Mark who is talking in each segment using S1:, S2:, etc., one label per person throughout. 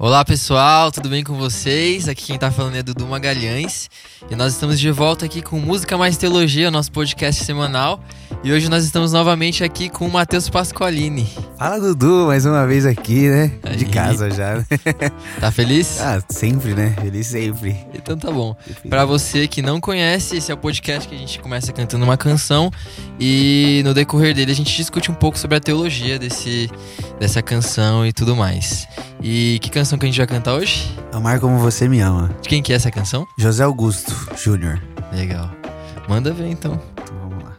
S1: Olá pessoal, tudo bem com vocês? Aqui quem tá falando é Dudu Magalhães e nós estamos de volta aqui com Música Mais Teologia, nosso podcast semanal. E hoje nós estamos novamente aqui com o Matheus Pasqualini.
S2: Fala Dudu, mais uma vez aqui, né? Aí. De casa já.
S1: Tá feliz?
S2: Ah, sempre, né? Feliz sempre.
S1: Então tá bom. Para você que não conhece, esse é o podcast que a gente começa cantando uma canção e no decorrer dele a gente discute um pouco sobre a teologia desse, dessa canção e tudo mais. E que canção que a gente vai cantar hoje?
S2: Amar Como Você Me Ama.
S1: De quem que é essa canção?
S2: José Augusto Júnior.
S1: Legal. Manda ver então.
S2: Então vamos lá.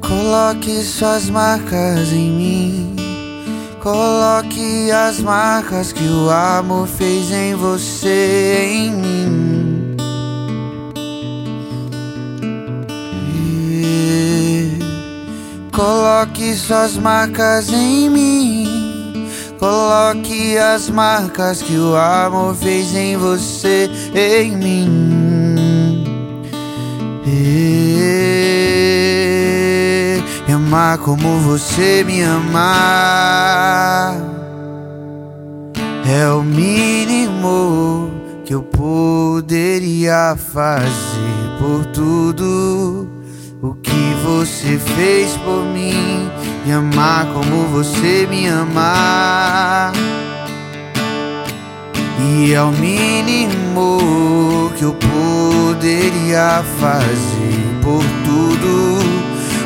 S2: Coloque suas marcas em mim. Coloque as marcas que o amor fez em você, em mim. Coloque suas marcas em mim. Coloque as marcas que o amor fez em você, em mim. Amar como você me amar é o mínimo que eu poderia fazer por tudo o que você fez por mim e amar como você me amar. E é o mínimo que eu poderia fazer por tudo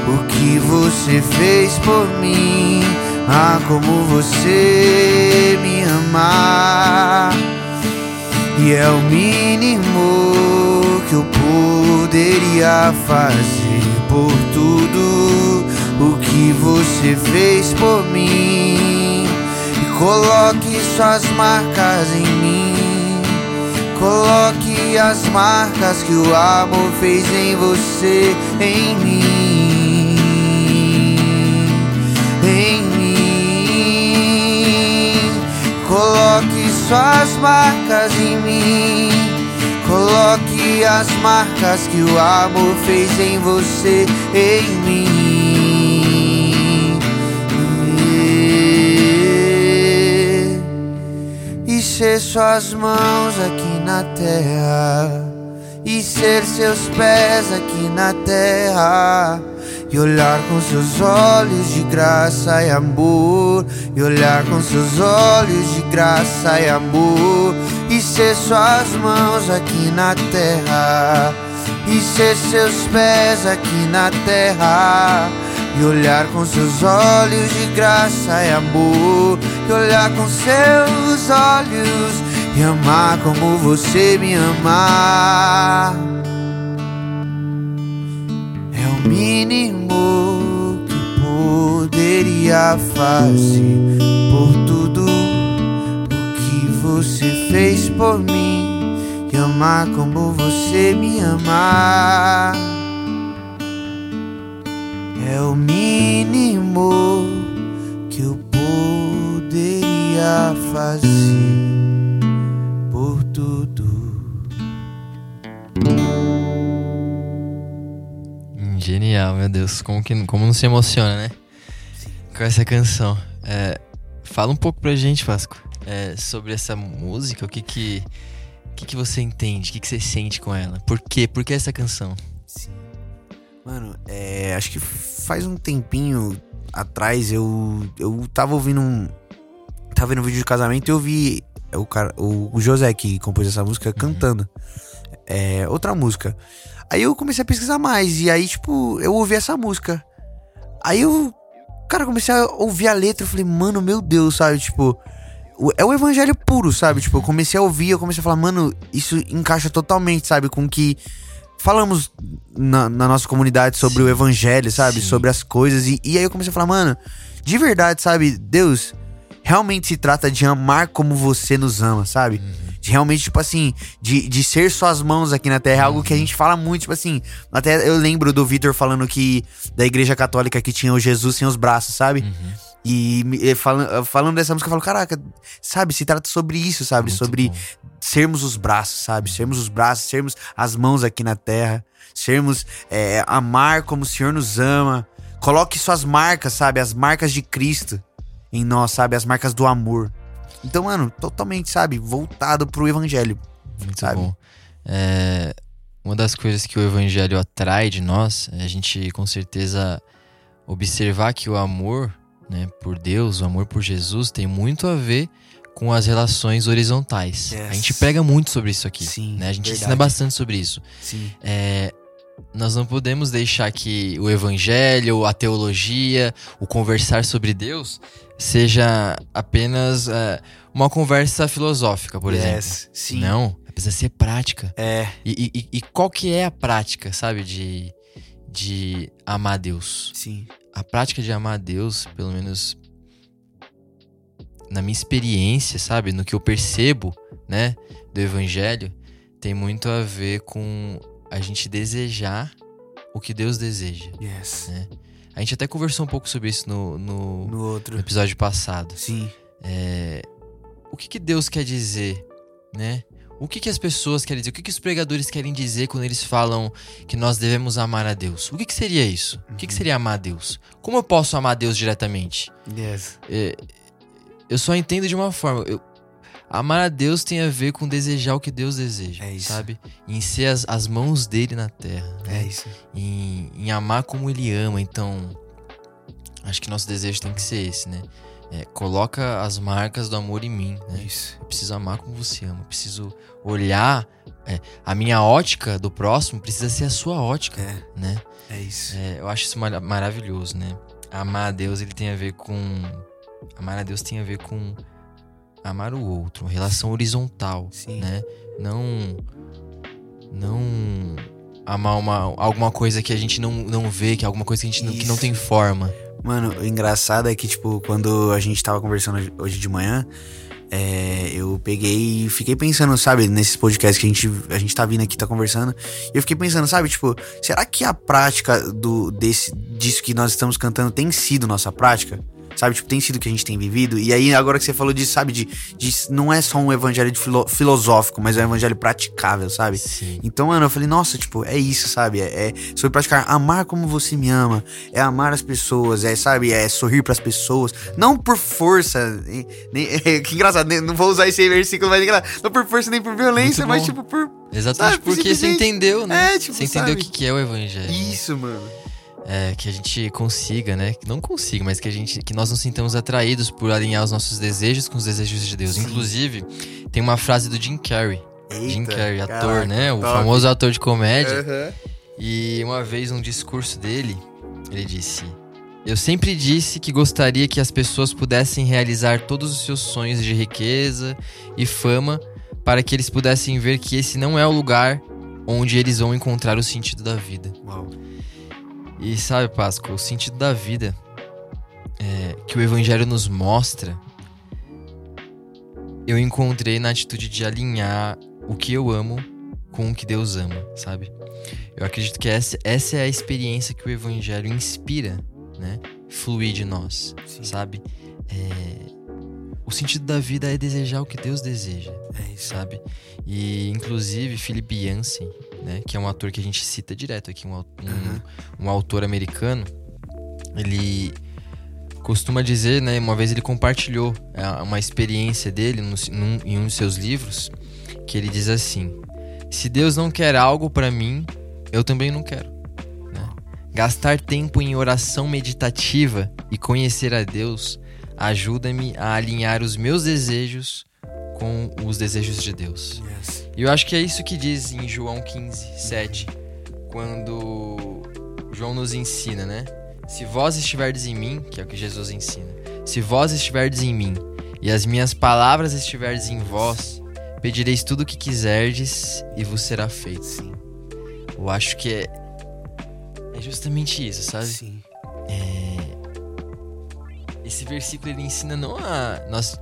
S2: o que você fez por mim. Ah, como você me amar. E é o mínimo que eu poderia fazer por tudo o que você fez por mim. E coloque suas marcas em mim. Coloque as marcas que o amor fez em você, em mim. Em mim. Coloque suas marcas em mim. Coloque as marcas que o amor fez em você, em mim. E ser suas mãos aqui na terra, e ser seus pés aqui na terra. E olhar com seus olhos de graça e amor. E olhar com seus olhos de graça e amor. E ser suas mãos aqui na terra. E ser seus pés aqui na terra. E olhar com seus olhos de graça e amor. E olhar com seus olhos. E amar como você me amar. É o mínimo poderia fazer por tudo o que você fez por mim e amar como você me amar. É o mínimo que eu poderia fazer por tudo.
S1: Genial, meu Deus. Como, que, como não se emociona, né? Com essa canção. É, fala um pouco pra gente, Vasco, é, sobre essa música. O que que, o que, que você entende? O que, que você sente com ela? Por quê? Por que essa canção?
S2: Sim. Mano, é, acho que faz um tempinho atrás eu, eu tava ouvindo um. Tava vendo um vídeo de casamento e eu vi o, cara, o, o José que compôs essa música cantando. É, outra música. Aí eu comecei a pesquisar mais. E aí, tipo, eu ouvi essa música. Aí eu. Cara, comecei a ouvir a letra. Eu falei, mano, meu Deus, sabe? Tipo. É o evangelho puro, sabe? Tipo, eu comecei a ouvir, eu comecei a falar, mano, isso encaixa totalmente, sabe? Com o que falamos na, na nossa comunidade sobre o evangelho, sabe?
S1: Sim.
S2: Sobre as coisas. E, e aí eu comecei a falar, mano, de verdade, sabe? Deus realmente se trata de amar como você nos ama, sabe? De realmente, tipo assim, de, de ser suas mãos aqui na terra. É algo que a gente fala muito, tipo assim. Até eu lembro do Vitor falando que da igreja católica que tinha o Jesus sem os braços, sabe? E, me- e falando, falando dessa música, eu falo, caraca, sabe, se trata sobre isso, sabe?
S1: Muito
S2: sobre
S1: bom.
S2: sermos os braços, sabe? Sermos os braços, sermos as mãos aqui na terra, sermos é, amar como o Senhor nos ama. Coloque suas marcas, sabe? As marcas de Cristo em nós, sabe? As marcas do amor. Então, mano, totalmente, sabe? Voltado pro evangelho.
S1: Muito
S2: sabe?
S1: bom. É, uma das coisas que o evangelho atrai de nós é a gente, com certeza, observar que o amor né, por Deus, o amor por Jesus, tem muito a ver com as relações horizontais.
S2: Yes.
S1: A gente pega muito sobre isso aqui.
S2: Sim,
S1: né? A gente
S2: verdade.
S1: ensina bastante sobre isso.
S2: Sim.
S1: É, nós não podemos deixar que o evangelho, a teologia, o conversar sobre Deus seja apenas é, uma conversa filosófica, por exemplo.
S2: Yes, Sim.
S1: Não, precisa ser prática.
S2: É.
S1: E, e- e qual que é a prática, sabe, de, de amar Deus?
S2: Sim.
S1: A prática de amar Deus, pelo menos na minha experiência, sabe, no que eu percebo, né, do evangelho, tem muito a ver com a gente desejar o que Deus deseja.
S2: Yes.
S1: né? A gente até conversou um pouco sobre isso no, no-
S2: No
S1: no
S2: outro.
S1: episódio passado.
S2: Sim.
S1: É, o que, que Deus quer dizer, né? O que, que as pessoas querem dizer? O que, que os pregadores querem dizer quando eles falam que nós devemos amar a Deus? O que, que seria isso? O que, que seria amar a Deus? Como eu posso amar a Deus diretamente?
S2: Yes.
S1: É, eu só entendo de uma forma. eu- amar a Deus tem a ver com desejar o que Deus deseja,
S2: É isso.
S1: sabe? Em ser as, as mãos dele na terra. né?
S2: É isso.
S1: em, em amar como ele ama. Então, acho que nosso desejo tem que ser esse, né? É, coloca as marcas do amor em mim, né?
S2: Isso.
S1: Eu preciso amar como você ama. Eu preciso olhar. é, a minha ótica do próximo precisa ser a sua ótica,
S2: É.
S1: né?
S2: É isso.
S1: É, eu acho isso mara- maravilhoso, né? Amar a Deus, ele tem a ver com. Amar a Deus tem a ver com amar o outro, relação horizontal,
S2: Sim.
S1: né? Não. Não. Amar uma, alguma coisa que a gente não, não vê, que é alguma coisa que a gente não, que não tem forma.
S2: Mano, o engraçado é que, tipo, quando a gente tava conversando hoje- de manhã, é, eu peguei e fiquei pensando, sabe, nesses podcasts que a gente, a gente tá vindo aqui, tá conversando. E eu fiquei pensando, sabe, tipo, será que a prática do, desse, disso que nós estamos cantando tem sido nossa prática? Sabe, tipo, tem sido o que a gente tem vivido? E aí, agora que você falou disso, sabe, de, de não é só um evangelho de filo- filosófico, mas é um evangelho praticável, sabe?
S1: Sim.
S2: Então, mano, eu falei, nossa, tipo, é isso, sabe? É, é sobre praticar amar como você me ama, é amar as pessoas, é, sabe? É sorrir pras pessoas, não por força, nem, nem- que engraçado, nem- não vou usar esse versículo, mas engraçado, não por força nem por violência, mas tipo por
S1: Exatamente
S2: Sabe,
S1: porque você entendeu, né?
S2: É, tipo,
S1: você entendeu o que, que é o evangelho.
S2: isso, mano.
S1: É, que a gente consiga, né? Que Não consiga, mas que a gente que nós nos sintamos atraídos por alinhar os nossos desejos com os desejos de Deus.
S2: Sim.
S1: Inclusive, tem uma frase do Jim Carrey. Jim
S2: Eita,
S1: Carrey, ator,
S2: caraca,
S1: né? O
S2: top.
S1: famoso ator de comédia.
S2: Aham.
S1: E uma vez, num discurso dele, ele disse: Eu sempre disse que gostaria que as pessoas pudessem realizar todos os seus sonhos de riqueza e fama para que eles pudessem ver que esse não é o lugar onde eles vão encontrar o sentido da vida.
S2: Uau.
S1: E sabe, Páscoa, o sentido da vida é, que o Evangelho nos mostra, eu encontrei na atitude de alinhar o que eu amo com o que Deus ama, sabe? Eu acredito que essa, essa é a experiência que o Evangelho inspira, né? Fluir de nós,
S2: Sim.
S1: sabe? É, o sentido da vida é desejar o que Deus deseja
S2: É isso.
S1: sabe? E inclusive Philip Yancey, né, que é um ator que a gente cita direto aqui, um, um-
S2: Aham.
S1: um autor americano, ele costuma dizer, né, uma vez ele compartilhou é, uma experiência dele num- em um de seus livros, que ele diz assim: se Deus não quer algo pra mim, eu também não quero. né? Gastar tempo em oração meditativa e conhecer a Deus ajuda-me a alinhar os meus desejos com os desejos de Deus.
S2: Yes.
S1: E eu acho que é isso que diz em João 15, 7, quando João nos ensina, né? Se vós estiverdes em mim, que é o que Jesus ensina, se vós estiverdes em mim e as minhas palavras estiverdes em vós, pedireis tudo o que quiserdes e vos será feito.
S2: Sim.
S1: Eu acho que é, é justamente isso, sabe?
S2: Sim.
S1: Esse versículo ele ensina não a nós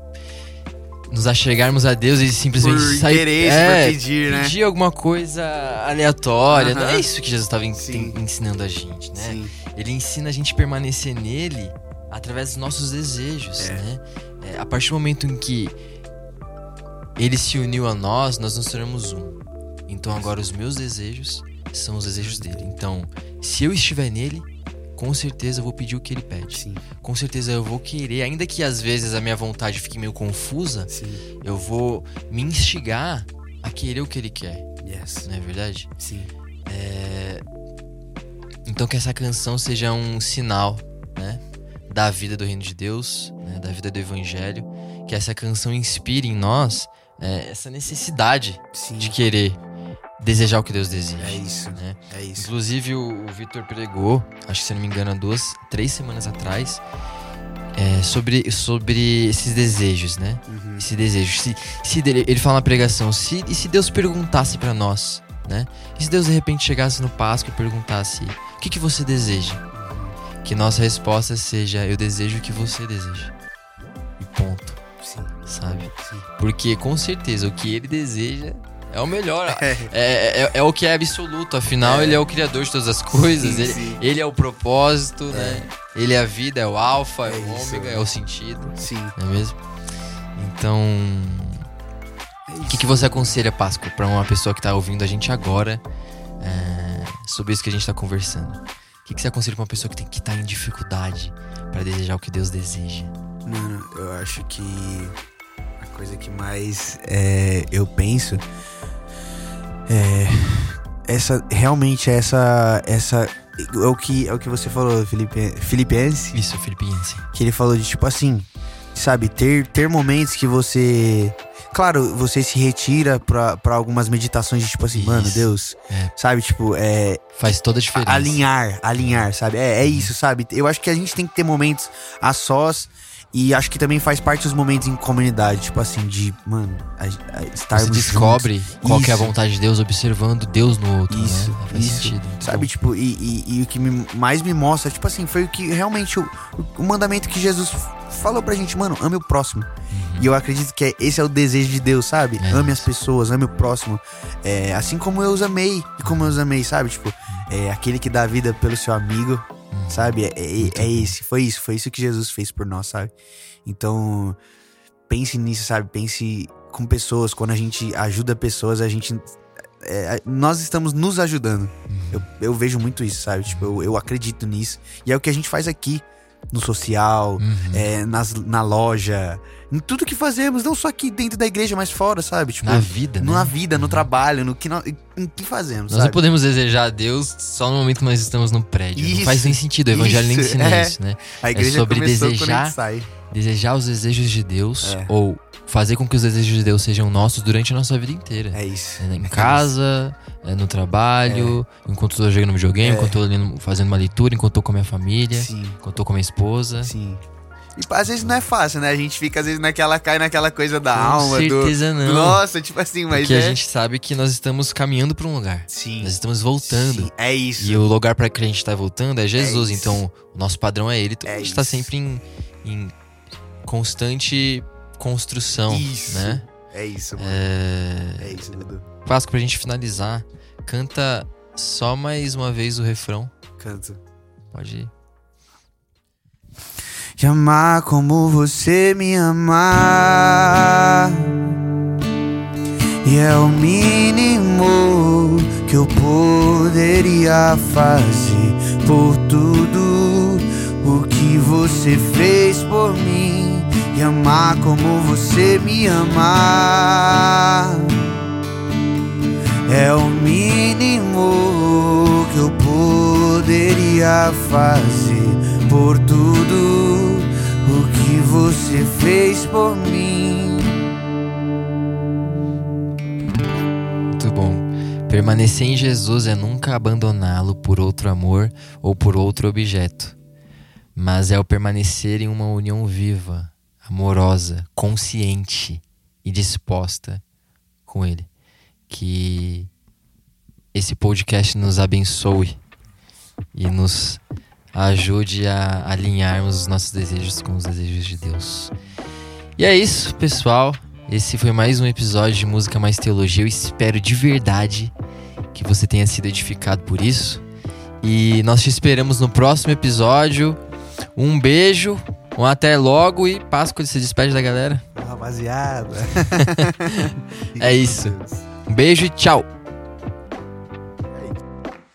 S1: nos achegarmos a Deus e simplesmente
S2: Por
S1: sair
S2: interesse,
S1: é,
S2: por pedir, né?
S1: pedir alguma coisa aleatória. Não é isso que Jesus estava ensinando a gente, né?
S2: Sim.
S1: Ele ensina a gente permanecer nele através dos nossos desejos,
S2: É.
S1: né? É, a partir do momento em que ele se uniu a nós, nós nos tornamos um. Então agora os meus desejos são os desejos dele. Então, se eu estiver nele, com certeza eu vou pedir o que ele pede.
S2: Sim,
S1: Com certeza eu vou querer, ainda que às vezes a minha vontade fique meio confusa,
S2: sim.
S1: eu vou me instigar a querer o que ele quer,
S2: Yes.
S1: não é verdade?
S2: Sim.
S1: Então que essa canção seja um sinal, né, da vida do reino de Deus, né, da vida do evangelho, que essa canção inspire em nós é, essa necessidade
S2: Sim.
S1: de querer desejar o que Deus deseja.
S2: É isso.
S1: Né?
S2: É isso.
S1: Inclusive o, o Vitor pregou, acho que se não me engano, há duas, três semanas atrás, é, sobre, sobre esses desejos, né?
S2: Uhum.
S1: Esse desejo. Se, se dele- ele fala na pregação, se, e se Deus perguntasse pra nós, né? E se Deus de repente chegasse no Páscoa e perguntasse: O que, que você deseja? Que nossa resposta seja: Eu desejo o que você deseja. E ponto,
S2: Sim.
S1: sabe?
S2: Sim.
S1: Porque com certeza o que ele deseja é o melhor.
S2: É.
S1: É, é, é o que é absoluto, afinal,
S2: É.
S1: ele é o criador de todas as coisas,
S2: Sim,
S1: ele,
S2: sim.
S1: ele é o propósito, né? Ele é a vida, é o alfa, é,
S2: É
S1: o ômega, é o sentido,
S2: Sim.
S1: não é mesmo? Então,
S2: É
S1: o que, que você aconselha, Páscoa, pra uma pessoa que tá ouvindo a gente agora é, sobre isso que a gente tá conversando? O que, que você aconselha pra uma pessoa que, tem, que tá em dificuldade pra desejar o que Deus deseja?
S2: Mano, eu acho que a coisa que mais é, eu penso é essa realmente essa essa é o que é o que você falou, Felipe, Filipense,
S1: Isso, Filipense.
S2: que ele falou de tipo assim, sabe, ter ter momentos que você Claro, você se retira pra, pra algumas meditações de tipo assim, mano,
S1: Isso.
S2: Deus,
S1: É.
S2: sabe, tipo, é,
S1: Faz toda a diferença.
S2: alinhar, alinhar, sabe? É, é isso, sabe? Eu acho que a gente tem que ter momentos a sós e acho que também faz parte dos momentos em comunidade, tipo assim, de, mano, a, a, estarmos
S1: Você descobre qual que é a vontade de Deus observando Deus no outro,
S2: Isso,
S1: né? Faz
S2: isso.
S1: sentido. muito
S2: Sabe, tipo, e, e- e o que me- mais me mostra, tipo assim, foi o que realmente o, o mandamento que Jesus falou pra gente, mano, ame o próximo. E eu acredito que é- esse é o desejo de Deus, sabe?
S1: É
S2: ame
S1: isso.
S2: as pessoas, ame o próximo. É, assim como eu os amei e como eu os amei, sabe? Tipo, é aquele que dá vida pelo seu amigo, sabe? É, é, é esse, foi isso, foi isso que Jesus fez por nós, sabe? Então, pense nisso, sabe? Pense com pessoas, quando a gente ajuda pessoas, a gente. é, nós estamos nos ajudando. Eu, eu vejo muito isso, sabe? Tipo, eu, eu acredito nisso. E é o que a gente faz aqui. No social,
S1: Uhum.
S2: é, nas, na loja, em tudo que fazemos, não só aqui dentro da igreja, mas fora, sabe? Tipo,
S1: Na vida, né?
S2: na vida, no trabalho, no que nós, em que fazemos,
S1: Nós não
S2: sabe?
S1: podemos desejar a Deus só no momento que nós estamos no prédio. não
S2: Isso,
S1: faz nem sentido, o evangelho nem
S2: isso,
S1: ensina
S2: é.
S1: isso, né?
S2: A igreja
S1: sobre
S2: começou quando a
S1: desejar-. Desejar os desejos de Deus
S2: É.
S1: ou fazer com que os desejos de Deus sejam nossos durante a nossa vida inteira.
S2: É isso.
S1: É, Em casa, é, no trabalho, enquanto eu tô jogando videogame,
S2: É.
S1: enquanto lendo- fazendo uma leitura, enquanto tô com a minha família,
S2: Sim,
S1: enquanto tô com a minha esposa.
S2: sim. E às vezes não é fácil, né? A gente fica, às vezes, naquela, cai naquela coisa da
S1: Com
S2: alma, do.
S1: certeza não.
S2: Nossa, tipo assim, mas.
S1: Porque
S2: é...
S1: a gente sabe que nós estamos caminhando para um lugar.
S2: Sim.
S1: Nós estamos voltando.
S2: Sim, é isso.
S1: E o lugar para que a gente tá voltando é Jesus.
S2: É
S1: então, o nosso padrão é ele. Então,
S2: É
S1: a gente tá
S2: isso.
S1: sempre em, em constante construção,
S2: Isso.
S1: né?
S2: É isso, mano.
S1: É...
S2: É isso, Dudu.
S1: Páscoa, pra gente finalizar, canta só mais uma vez o refrão.
S2: Canto.
S1: Pode ir.
S2: Te amar como você me amar. E é o mínimo que eu poderia fazer por tudo o que você fez por mim. E amar como você me amar. É o mínimo que eu poderia fazer por tudo o que você fez por mim.
S1: Muito bom. Permanecer em Jesus é nunca abandoná-lo por outro amor ou por outro objeto, mas é o permanecer em uma união viva, amorosa, consciente e disposta com Ele. Que esse podcast nos abençoe e nos ajude a alinharmos os nossos desejos com os desejos de Deus. E é isso, pessoal. Esse foi mais um episódio de Música Mais Teologia. Eu espero de verdade que você tenha sido edificado por isso. E nós te esperamos no próximo episódio Um beijo, um até logo e Páscoa se despede da galera.
S2: Rapaziada.
S1: É isso. Um beijo e tchau.